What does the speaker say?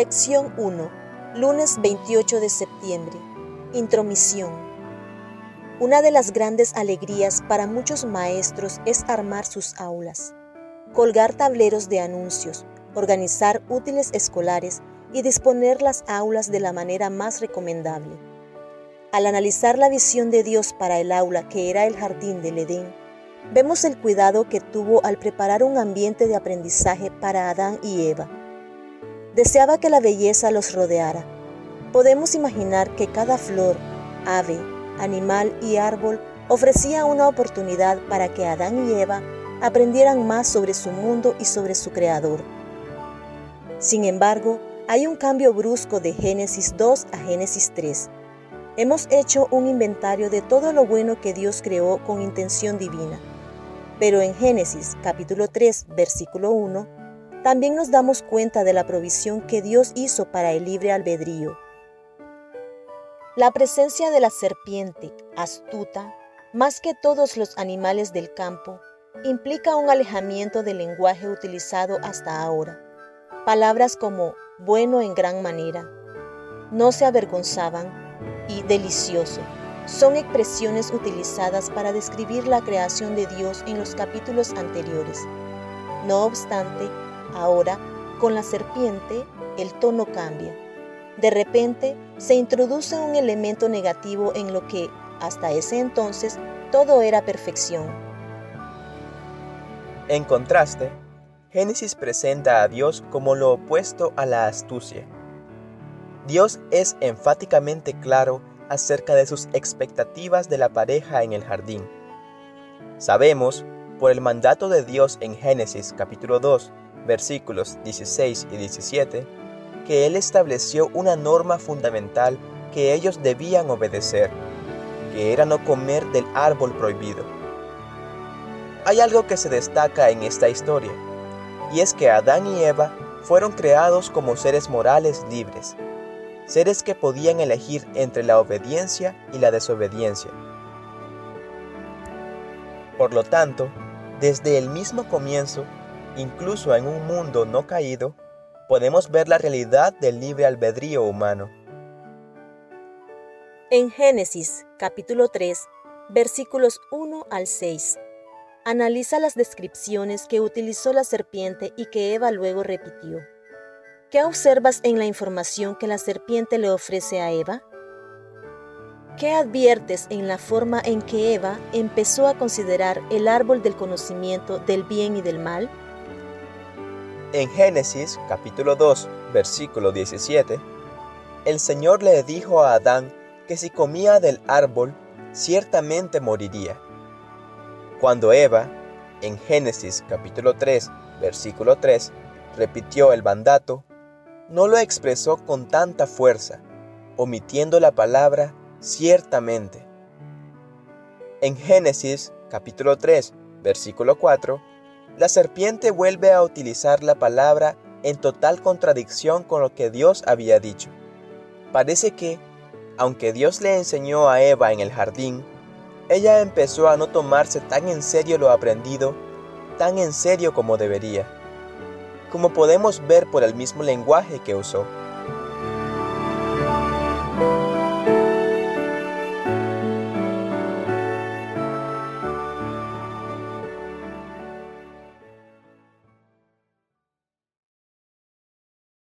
Lección 1. Lunes 28 de septiembre. Intromisión. Una de las grandes alegrías para muchos maestros es armar sus aulas, colgar tableros de anuncios, organizar útiles escolares y disponer las aulas de la manera más recomendable. Al analizar la visión de Dios para el aula que era el jardín del Edén, vemos el cuidado que tuvo al preparar un ambiente de aprendizaje para Adán y Eva. Deseaba que la belleza los rodeara. Podemos imaginar que cada flor, ave, animal y árbol ofrecía una oportunidad para que Adán y Eva aprendieran más sobre su mundo y sobre su creador. Sin embargo, hay un cambio brusco de Génesis 2 a Génesis 3. Hemos hecho un inventario de todo lo bueno que Dios creó con intención divina. Pero en Génesis capítulo 3, versículo 1, también nos damos cuenta de la provisión que Dios hizo para el libre albedrío. La presencia de la serpiente, astuta, más que todos los animales del campo, implica un alejamiento del lenguaje utilizado hasta ahora. Palabras como bueno en gran manera, no se avergonzaban y delicioso son expresiones utilizadas para describir la creación de Dios en los capítulos anteriores. No obstante, ahora, con la serpiente, el tono cambia. De repente, se introduce un elemento negativo en lo que, hasta ese entonces, todo era perfección. En contraste, Génesis presenta a Dios como lo opuesto a la astucia. Dios es enfáticamente claro acerca de sus expectativas de la pareja en el jardín. Sabemos, por el mandato de Dios en Génesis capítulo 2, versículos 16 y 17, que Él estableció una norma fundamental que ellos debían obedecer, que era no comer del árbol prohibido. Hay algo que se destaca en esta historia, y es que Adán y Eva fueron creados como seres morales libres, seres que podían elegir entre la obediencia y la desobediencia. Por lo tanto, desde el mismo comienzo, incluso en un mundo no caído, podemos ver la realidad del libre albedrío humano. En Génesis capítulo 3, versículos 1 al 6, analiza las descripciones que utilizó la serpiente y que Eva luego repitió. ¿Qué observas en la información que la serpiente le ofrece a Eva? ¿Qué adviertes en la forma en que Eva empezó a considerar el árbol del conocimiento del bien y del mal? En Génesis capítulo 2, versículo 17, el Señor le dijo a Adán que si comía del árbol, ciertamente moriría. Cuando Eva, en Génesis capítulo 3, versículo 3, repitió el mandato, no lo expresó con tanta fuerza, omitiendo la palabra ciertamente. En Génesis capítulo 3, versículo 4, la serpiente vuelve a utilizar la palabra en total contradicción con lo que Dios había dicho. Parece que, aunque Dios le enseñó a Eva en el jardín, ella empezó a no tomarse tan en serio lo aprendido, tan en serio como debería, como podemos ver por el mismo lenguaje que usó.